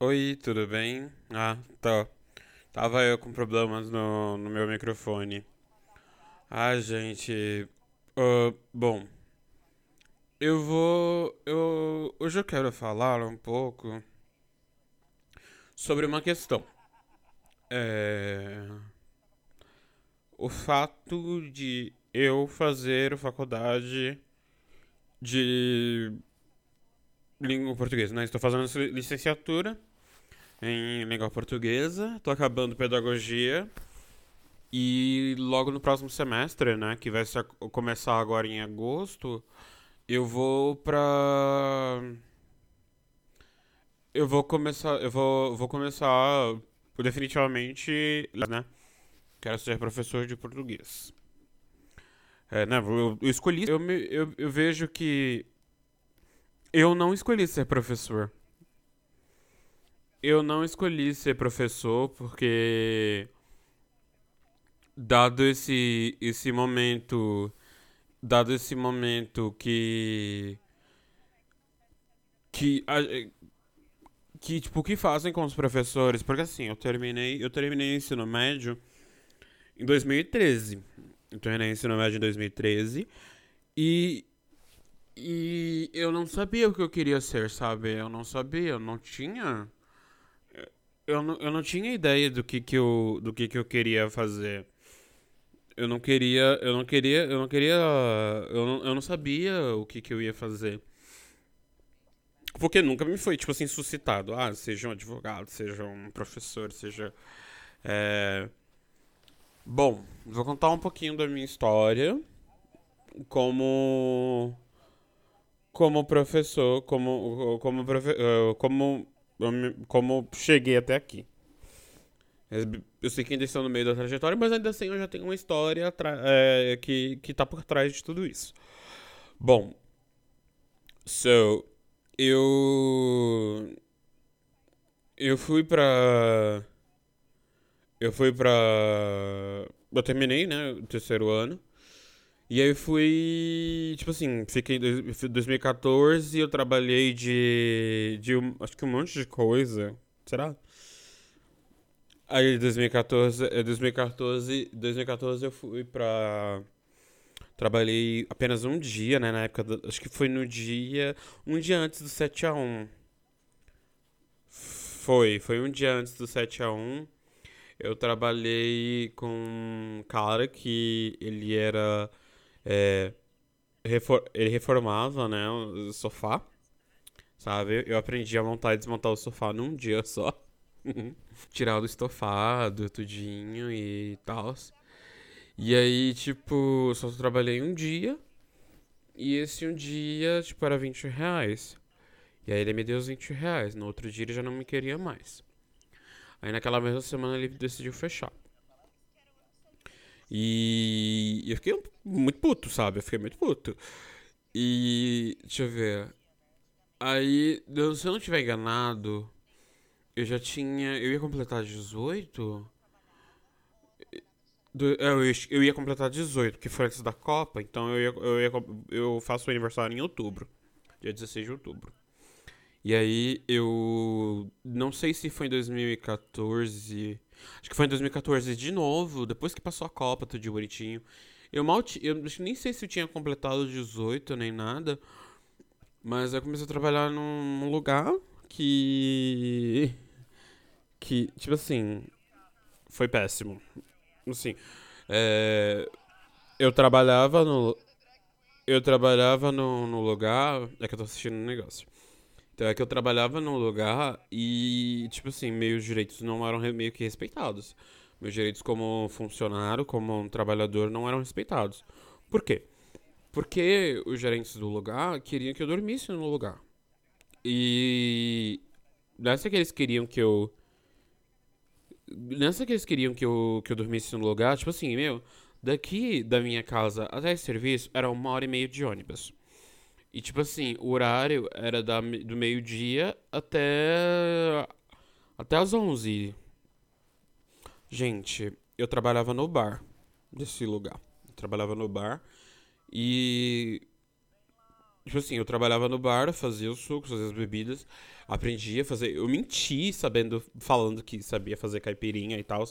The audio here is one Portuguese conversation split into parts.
Oi, tudo bem? Ah, tá. Tava eu com problemas no, no meu microfone. Ah, gente. ah, bom, eu vou. Eu, hoje eu quero falar um pouco sobre uma questão. É. O fato de eu fazer faculdade de língua portuguesa, né? Estou fazendo licenciatura em língua portuguesa, tô acabando pedagogia e logo no próximo semestre, né, que vai começar agora em agosto, eu vou pra eu vou começar, eu vou, vou começar definitivamente, né? Quero ser professor de português. É, né, eu, eu escolhi, eu, me, eu, eu vejo que eu não escolhi ser professor. Eu não escolhi ser professor porque dado esse esse momento, dado esse momento que que que tipo que fazem com os professores? Porque assim, eu terminei, eu terminei o ensino médio em 2013. Eu terminei o ensino médio em 2013 e e eu não sabia o que eu queria ser, sabe? Eu não sabia, eu não tinha eu não, eu não tinha ideia do que que eu do que que eu queria fazer. Eu não queria, eu não queria, eu não queria, eu não, eu não sabia o que que eu ia fazer. Porque nunca me foi, tipo assim, suscitado. Ah, seja um advogado, seja um professor, seja. É... Bom, vou contar um pouquinho da minha história como. Como professor, como. Como. Eh, como, como cheguei até aqui. Eu sei que ainda estão no meio da trajetória, mas ainda assim eu já tenho uma história é, que, que tá por trás de tudo isso. Bom, so, eu. Eu fui pra. Eu fui pra. Eu terminei, né, o terceiro ano. E aí fui. Tipo assim, fiquei em 2014 e eu trabalhei de. de acho que um monte de coisa. Será? Aí 2014, 2014, 2014 eu fui pra. Trabalhei apenas um dia, né? Na época. Do, acho que foi no dia. Um dia antes do 7x1. Foi, foi um dia antes do 7x1. Eu trabalhei com um cara que ele era. É, refor ele reformava, né? O sofá. Sabe? Eu aprendi a montar e desmontar o sofá num dia só. Tirar do estofado, tudinho e tal. E aí, tipo, só trabalhei um dia. E esse um dia, tipo, era 20 reais. E aí ele me deu os 20 reais. No outro dia ele já não me queria mais. Aí naquela mesma semana ele decidiu fechar. E eu fiquei muito puto, sabe? Eu fiquei muito puto. E. Deixa eu ver. Aí, se eu não tiver enganado, eu já tinha. Eu ia completar 18? Do, é, eu ia completar 18, que foi antes da Copa, então eu, ia, eu, ia, eu faço o aniversário em outubro, dia 16 de outubro. E aí eu. Não sei se foi em 2014. Acho que foi em 2014 de novo, depois que passou a Copa, tudo bonitinho. Eu mal. Eu nem sei se eu tinha completado 18 nem nada. Mas eu comecei a trabalhar num lugar que que, tipo assim, foi péssimo. Assim, é, eu trabalhava no. Eu trabalhava no, no lugar. É que eu tô assistindo um negócio. Então é que eu trabalhava num lugar e, tipo assim, meus direitos não eram meio que respeitados. Meus direitos como funcionário, como um trabalhador, não eram respeitados. Por quê? Porque os gerentes do lugar queriam que eu dormisse no lugar. E. Nessa que eles queriam que eu Nessa que eles queriam que eu, que eu dormisse no lugar, tipo assim, meu, daqui da minha casa até esse serviço era uma hora e meia de ônibus. E tipo assim, o horário era da, do meio-dia até. até as 11. Gente, eu trabalhava no bar desse lugar. Eu trabalhava no bar e. Tipo assim, eu trabalhava no bar, fazia os sucos, fazia as bebidas, aprendia a fazer. Eu menti sabendo, falando que sabia fazer caipirinha e tal.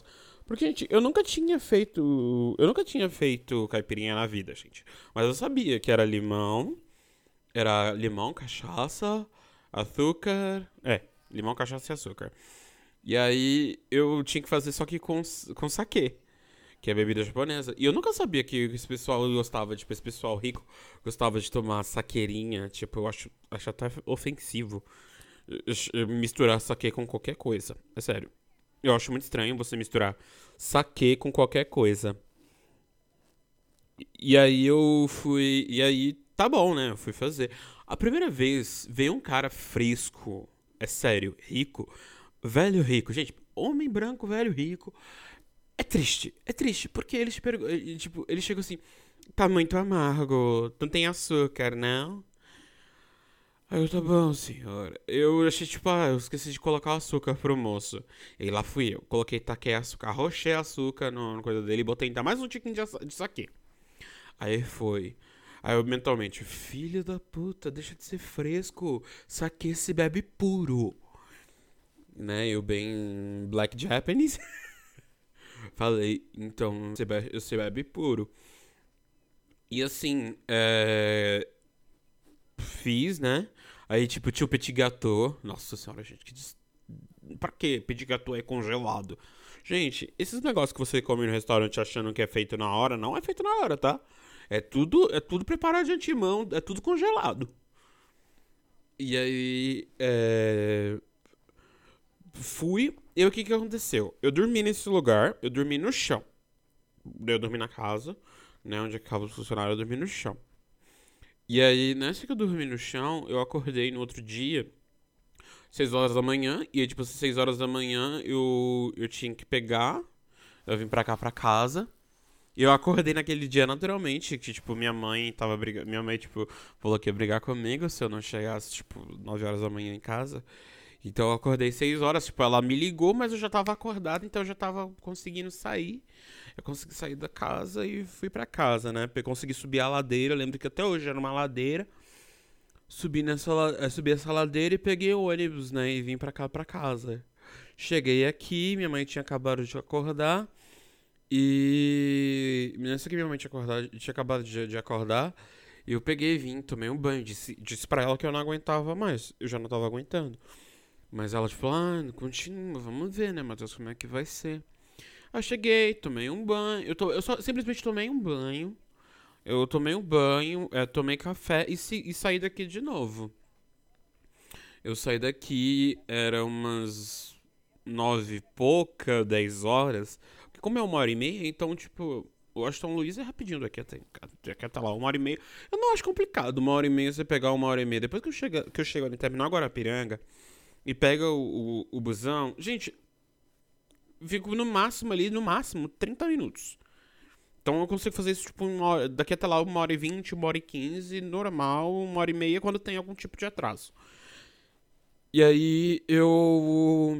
Porque, gente, eu nunca tinha feito. Eu nunca tinha feito caipirinha na vida, gente. Mas eu sabia que era limão. Era limão, cachaça, açúcar. É, limão, cachaça e açúcar. E aí eu tinha que fazer só que com, com saquê que é bebida japonesa. E eu nunca sabia que esse pessoal gostava, tipo, esse pessoal rico gostava de tomar saqueirinha. Tipo, eu acho, acho até ofensivo misturar saque com qualquer coisa. É sério. Eu acho muito estranho você misturar saque com qualquer coisa. E aí eu fui. E aí, tá bom, né? Eu fui fazer. A primeira vez veio um cara fresco. É sério, rico. Velho rico. Gente, homem branco, velho rico é triste, é triste, porque eles perguntam, tipo, ele chegou assim, tá muito amargo, não tem açúcar, não? Aí eu, tá bom, senhor. Eu achei, tipo, ah, eu esqueci de colocar açúcar pro moço. E lá fui eu. Coloquei, taquei açúcar, arrochei açúcar no, no coisa dele e botei ainda mais um tiquinho de, de saque. Aí foi. Aí eu mentalmente, filho da puta, deixa de ser fresco. Saque se bebe puro. Né? Eu bem black Japanese. Falei, então você bebe, você bebe puro. E assim, é... fiz, né? Aí, tipo, tinha o petit gâteau. Nossa senhora, gente, que. Des... Pra que petit gâteau é congelado? Gente, esses negócios que você come no restaurante achando que é feito na hora, não é feito na hora, tá? É tudo, é tudo preparado de antemão, é tudo congelado. E aí, é... fui, e o que que aconteceu? Eu dormi nesse lugar, eu dormi no chão. Eu dormi na casa, né, onde acaba o funcionário, eu dormi no chão. E aí, nessa que eu dormi no chão, eu acordei no outro dia, 6 horas da manhã, e aí, tipo, às 6 horas da manhã eu, eu tinha que pegar, eu vim pra cá, pra casa, eu acordei naquele dia naturalmente, que, tipo, minha mãe tava brigando, minha mãe, tipo, falou que ia brigar comigo se eu não chegasse, tipo, 9 horas da manhã em casa. Então eu acordei 6 horas, tipo, ela me ligou, mas eu já tava acordado, então eu já tava conseguindo sair. Eu consegui sair da casa e fui para casa, né? Eu consegui subir a ladeira, eu lembro que até hoje era uma ladeira. Subi nessa eh, subi essa ladeira e peguei o ônibus, né, e vim para cá para casa. Cheguei aqui, minha mãe tinha acabado de acordar. E nessa que minha mãe tinha, acordado, tinha acabado de, de acordar, eu peguei e vim, tomei um banho, disse, disse pra ela que eu não aguentava mais. Eu já não tava aguentando. Mas ela, tipo, ah, continua, vamos ver, né, Matheus, como é que vai ser. Aí cheguei, tomei um banho. Eu, to, eu só simplesmente tomei um banho. Eu tomei um banho, é, tomei café e, se, e saí daqui de novo. Eu saí daqui, era umas nove e pouca, dez horas. Como é uma hora e meia, então, tipo, o Aston Luiz é rapidinho daqui até, daqui até lá, uma hora e meia. Eu não acho complicado, uma hora e meia você pegar uma hora e meia. Depois que eu chego, que eu chego ali em Terminal Guarapiranga, e pega o, o, o busão, gente, fico no máximo ali, no máximo, 30 minutos. Então eu consigo fazer isso, tipo, hora, daqui até lá, uma hora e vinte, uma hora e quinze, normal, uma hora e meia, quando tem algum tipo de atraso. E aí eu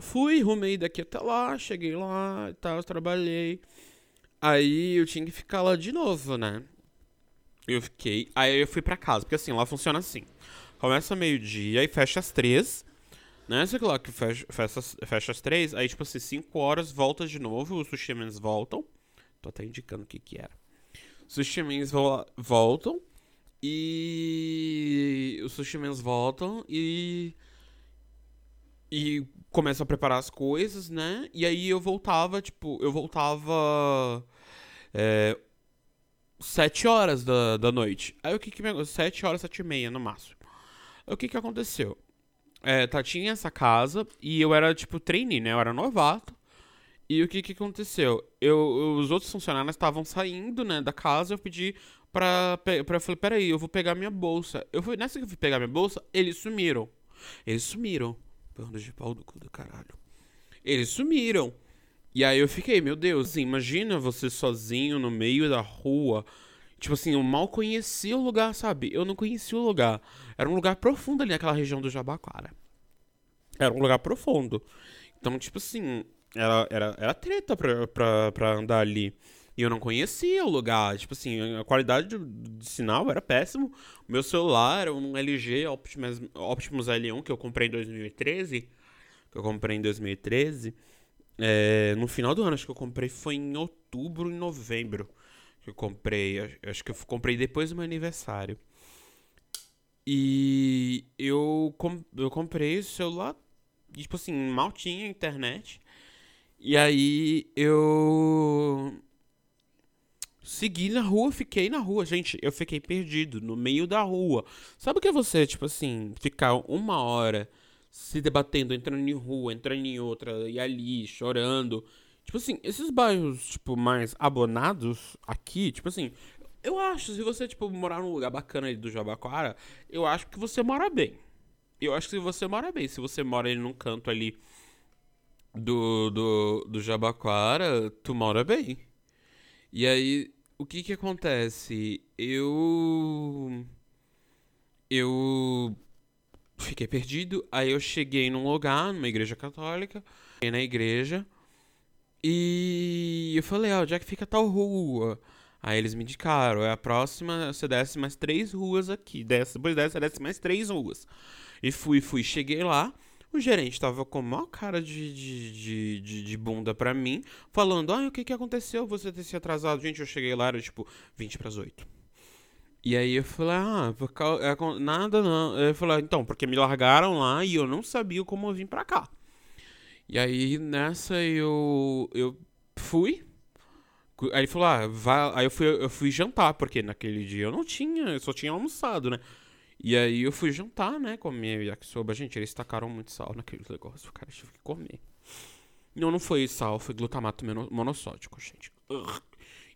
fui, rumei daqui até lá, cheguei lá e tal, trabalhei. Aí eu tinha que ficar lá de novo, né? Eu fiquei. Aí eu fui pra casa, porque assim, lá funciona assim. Começa meio-dia e fecha às três. Né? Lá, que fecha, fecha, fecha às três. Aí, tipo assim, cinco horas, volta de novo. Os sushimens voltam. Tô até indicando o que que era. Os sushimens vo voltam. E... Os sushimens voltam e... E começam a preparar as coisas, né? E aí eu voltava, tipo... Eu voltava... É, sete horas da, da noite. Aí o que que me... Sete horas, sete e meia no máximo. O que que aconteceu? É, tá, tinha essa casa e eu era, tipo, trainee, né? Eu era novato. E o que que aconteceu? Eu, os outros funcionários estavam saindo, né, da casa. Eu pedi pra, pra... Eu falei, peraí, eu vou pegar minha bolsa. Eu fui, nessa que eu fui pegar minha bolsa, eles sumiram. Eles sumiram. Bando de pau do cu do caralho. Eles sumiram. E aí eu fiquei, meu Deus, assim, imagina você sozinho no meio da rua Tipo assim, eu mal conhecia o lugar, sabe? Eu não conhecia o lugar. Era um lugar profundo ali naquela região do Jabaquara. Era um lugar profundo. Então, tipo assim, era, era, era treta pra, pra, pra andar ali. E eu não conhecia o lugar. Tipo assim, a qualidade de, de sinal era péssimo. O meu celular era um LG Optimus, Optimus L1 que eu comprei em 2013. Que eu comprei em 2013. É, no final do ano, acho que eu comprei foi em outubro e novembro. Que eu comprei. Acho que eu comprei depois do meu aniversário. E eu, com, eu comprei esse celular. E, tipo assim, mal tinha internet. E aí eu segui na rua, fiquei na rua. Gente, eu fiquei perdido no meio da rua. Sabe o que é você, tipo assim, ficar uma hora se debatendo, entrando em rua, entrando em outra, e ali, chorando. Tipo assim, esses bairros, tipo, mais abonados aqui, tipo assim, eu acho, se você, tipo, morar num lugar bacana ali do Jabaquara, eu acho que você mora bem. Eu acho que você mora bem, se você mora ali num canto ali do, do, do Jabaquara, tu mora bem. E aí, o que que acontece? Eu. Eu. Fiquei perdido. Aí eu cheguei num lugar, numa igreja católica. Cheguei na igreja. E eu falei, ó, oh, onde é que fica tal rua? Aí eles me indicaram, é a próxima, você desce mais três ruas aqui. Desce, depois dessa, desce mais três ruas. E fui, fui, cheguei lá. O gerente tava com a maior cara de, de, de, de, de bunda pra mim, falando: Ah, o que que aconteceu? Você ter se atrasado. Gente, eu cheguei lá, era tipo 20 pras 8. E aí eu falei: Ah, por causa, é, nada não. Eu falei: Então, porque me largaram lá e eu não sabia como eu vim pra cá. E aí nessa eu, eu fui. Aí ele falou: Ah, vai. Aí eu fui, eu fui jantar, porque naquele dia eu não tinha, eu só tinha almoçado, né? E aí eu fui jantar, né, com a minha yakisoba. Gente, eles tacaram muito sal naquele negócio, cara tive que comer. Não, não foi sal, foi glutamato monossódico, gente. Ugh.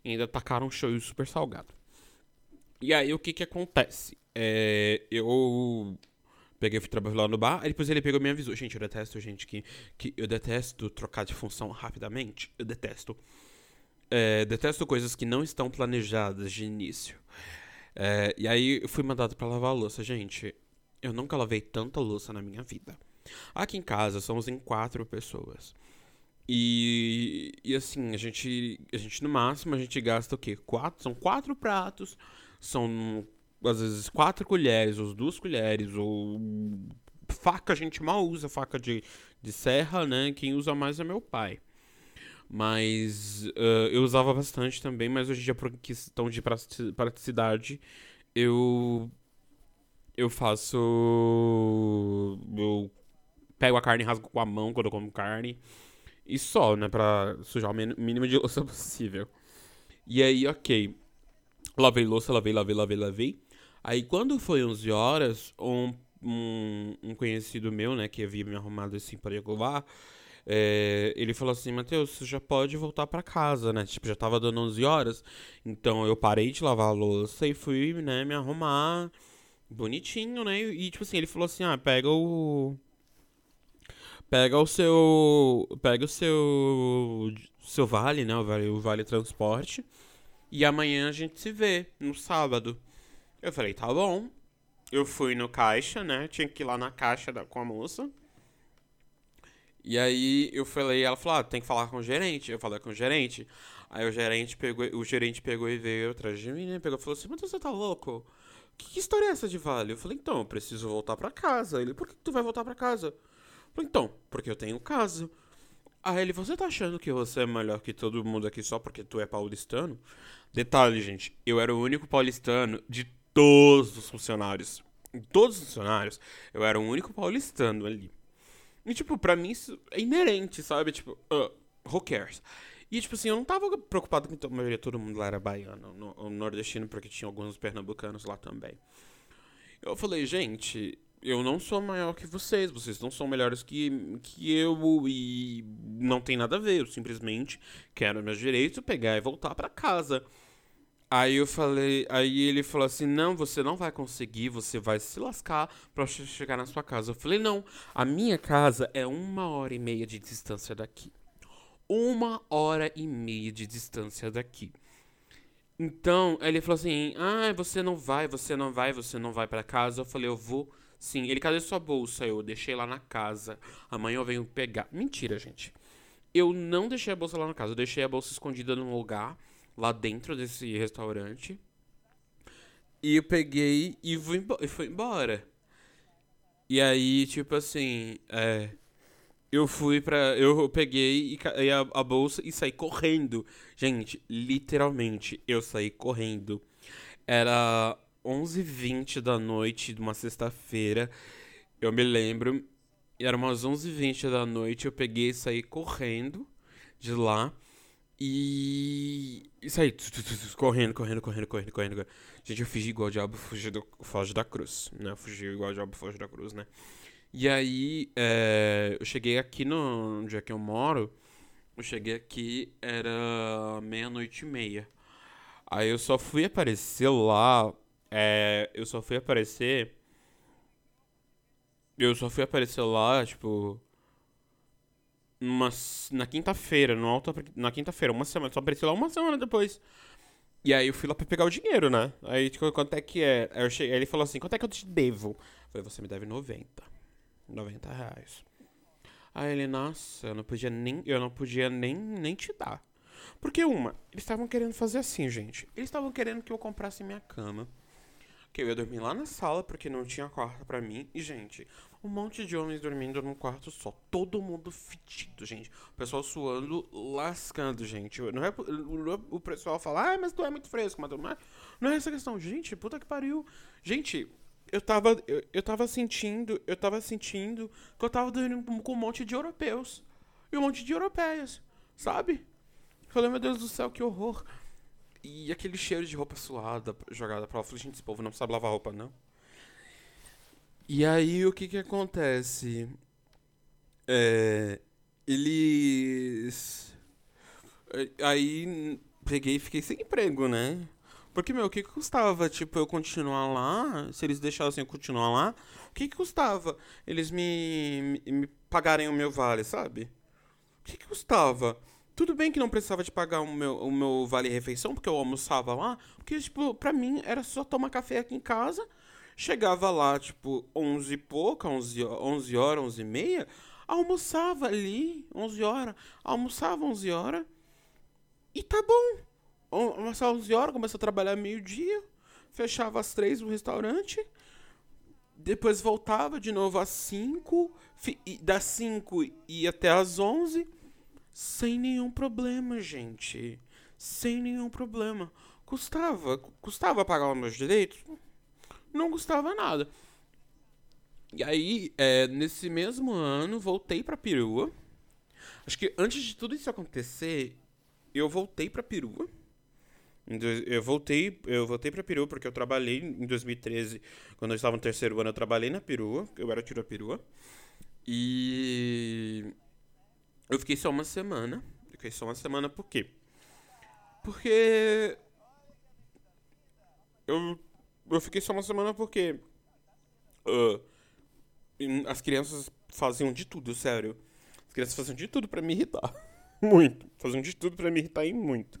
E ainda tacaram um shoyu super salgado. E aí o que que acontece? É, eu peguei fui trabalhar lá no bar, aí depois ele pegou e me avisou. Gente, eu detesto gente que, que eu detesto trocar de função rapidamente. Eu detesto. É, detesto coisas que não estão planejadas de início. É, e aí eu fui mandado para lavar a louça. Gente, eu nunca lavei tanta louça na minha vida. Aqui em casa somos em quatro pessoas. E, e assim, a gente, a gente no máximo a gente gasta o quê? Quatro, são quatro pratos, são às vezes quatro colheres, ou duas colheres, ou faca a gente mal usa, faca de, de serra, né? Quem usa mais é meu pai. Mas uh, eu usava bastante também, mas hoje em dia, por questão de praticidade, eu. Eu faço. Eu pego a carne e rasgo com a mão quando eu como carne. E só, né? Pra sujar o mínimo de louça possível. E aí, ok. Lavei louça, lavei, lavei, lavei, lavei. Aí quando foi 11 horas, um, um, um conhecido meu, né, que havia me arrumado assim para ir lá é, ele falou assim, Matheus, você já pode voltar para casa, né? Tipo, já tava dando 11 horas. Então eu parei de lavar a louça e fui, né, me arrumar bonitinho, né? E tipo assim, ele falou assim: "Ah, pega o pega o seu pega o seu seu vale, né, o vale, o vale transporte e amanhã a gente se vê no sábado". Eu falei: "Tá bom". Eu fui no caixa, né? Tinha que ir lá na caixa da, com a moça. E aí eu falei, ela falou, ah, tem que falar com o gerente. Eu falei com o gerente. Aí o gerente pegou, o gerente pegou e veio atrás de mim, né? Pegou e falou assim, mas você tá louco? Que, que história é essa de vale? Eu falei, então, eu preciso voltar para casa. Ele, por que tu vai voltar para casa? Eu falei, então, porque eu tenho casa. Aí ele, você tá achando que você é melhor que todo mundo aqui só porque tu é paulistano? Detalhe, gente, eu era o único paulistano de todos os funcionários. Todos os funcionários, eu era o único paulistano ali. E, tipo, pra mim isso é inerente, sabe? Tipo, uh, who cares? E, tipo assim, eu não tava preocupado com a maioria, todo mundo lá era baiano, no, nordestino, porque tinha alguns pernambucanos lá também. Eu falei, gente, eu não sou maior que vocês, vocês não são melhores que, que eu e não tem nada a ver, eu simplesmente quero meus direitos, pegar e voltar para casa. Aí eu falei, aí ele falou assim: "Não, você não vai conseguir, você vai se lascar para chegar na sua casa". Eu falei: "Não, a minha casa é uma hora e meia de distância daqui. Uma hora e meia de distância daqui". Então, ele falou assim: "Ah, você não vai, você não vai, você não vai para casa". Eu falei: "Eu vou sim". Ele: "Cadê sua bolsa?". Eu deixei lá na casa. Amanhã eu venho pegar. Mentira, gente. Eu não deixei a bolsa lá na casa, eu deixei a bolsa escondida num lugar lá dentro desse restaurante. E eu peguei e fui, e fui embora. E aí, tipo assim, é, eu fui pra. Eu peguei e, a, a, bolsa e saí correndo. Gente, literalmente, eu saí correndo. Era 11h20 da noite de uma sexta-feira. Eu me lembro. Era umas 11h20 da noite. Eu peguei e saí correndo de lá. E. E saí correndo, correndo, correndo, correndo, correndo. Gente, eu fugi igual o diabo fugi do, foge da cruz, né? Fugi igual o diabo foge da cruz, né? E aí, é, eu cheguei aqui no dia que eu moro. Eu cheguei aqui, era meia-noite e meia. Aí eu só fui aparecer lá. É, eu só fui aparecer. Eu só fui aparecer lá, tipo. Numa, na quinta-feira, no alto, na quinta-feira, uma semana. Só apareci lá uma semana depois. E aí eu fui lá pra pegar o dinheiro, né? Aí, tipo, quanto é que é? Aí, cheguei, aí ele falou assim, quanto é que eu te devo? Eu falei, você me deve 90. 90 reais. Aí ele, nossa, eu não podia nem, eu não podia nem, nem te dar. Porque uma, eles estavam querendo fazer assim, gente. Eles estavam querendo que eu comprasse minha cama. Que eu ia dormir lá na sala, porque não tinha quarto para mim. E, gente, um monte de homens dormindo num quarto só. Todo mundo fedido, gente. O pessoal suando, lascando, gente. Não é, o pessoal fala, ah, mas tu é muito fresco, mas não é, não é essa questão. Gente, puta que pariu. Gente, eu tava, eu, eu tava sentindo, eu tava sentindo que eu tava dormindo com um monte de europeus. E um monte de europeias, sabe? Falei, meu Deus do céu, que horror. E aquele cheiro de roupa suada jogada pra lá. Eu falei, gente, esse povo não sabe lavar roupa, não. E aí o que que acontece? É, eles. É, aí peguei e fiquei sem emprego, né? Porque, meu, o que, que custava, tipo, eu continuar lá? Se eles deixassem eu continuar lá, o que, que custava eles me, me, me pagarem o meu vale, sabe? O que, que custava? Tudo bem que não precisava de pagar o meu, o meu vale-refeição, porque eu almoçava lá. Porque, tipo, pra mim era só tomar café aqui em casa Chegava lá, tipo, 11 e pouca, 11, 11 horas, 11 e meia, almoçava ali, 11 horas, almoçava 11 horas, e tá bom. Almoçava 11 horas, começou a trabalhar meio-dia, fechava às 3 no restaurante, depois voltava de novo às 5, das 5 ia até às 11, sem nenhum problema, gente. Sem nenhum problema. Custava, custava pagar os meus direitos? não gostava nada. E aí, é, nesse mesmo ano, voltei pra perua. Acho que antes de tudo isso acontecer, eu voltei pra perua. Eu voltei, eu voltei pra perua porque eu trabalhei em 2013, quando eu estava no terceiro ano, eu trabalhei na perua, eu era tiro a perua. E eu fiquei só uma semana. Fiquei só uma semana por quê? Porque eu eu fiquei só uma semana porque. Uh, as crianças faziam de tudo, sério. As crianças faziam de tudo para me irritar. muito. Faziam de tudo para me irritar e muito.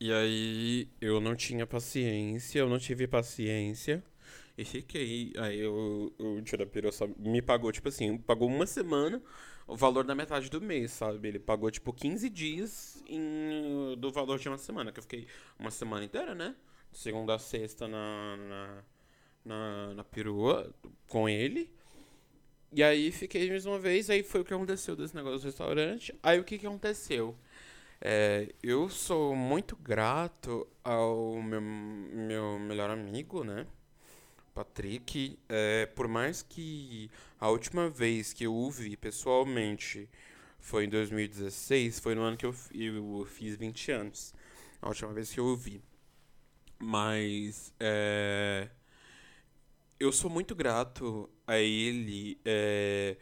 E aí eu não tinha paciência, eu não tive paciência. E fiquei. Aí eu, o Tirapiro me pagou, tipo assim, pagou uma semana o valor da metade do mês, sabe? Ele pagou, tipo, 15 dias em, do valor de uma semana. Que eu fiquei uma semana inteira, né? segunda a sexta na, na, na, na perua com ele. E aí fiquei mais uma vez, aí foi o que aconteceu desse negócio do restaurante. Aí o que, que aconteceu? É, eu sou muito grato ao meu, meu melhor amigo, né? Patrick. É, por mais que a última vez que eu o vi pessoalmente foi em 2016, foi no ano que eu, eu fiz 20 anos. A última vez que eu o vi. Mas é, eu sou muito grato a ele é,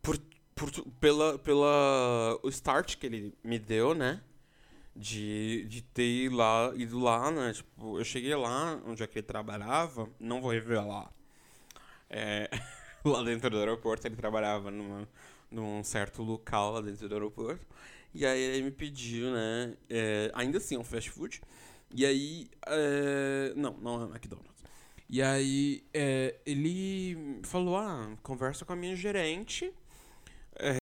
por, por, pela, pela o start que ele me deu, né? De, de ter lá, ido lá, né? Tipo, eu cheguei lá onde é que ele trabalhava, não vou revelar. É, lá dentro do aeroporto ele trabalhava numa, num certo local lá dentro do aeroporto. E aí ele me pediu, né? É, ainda assim, é um fast food. E aí. É... Não, não é McDonald's. E aí é, ele falou: ah, conversa com a minha gerente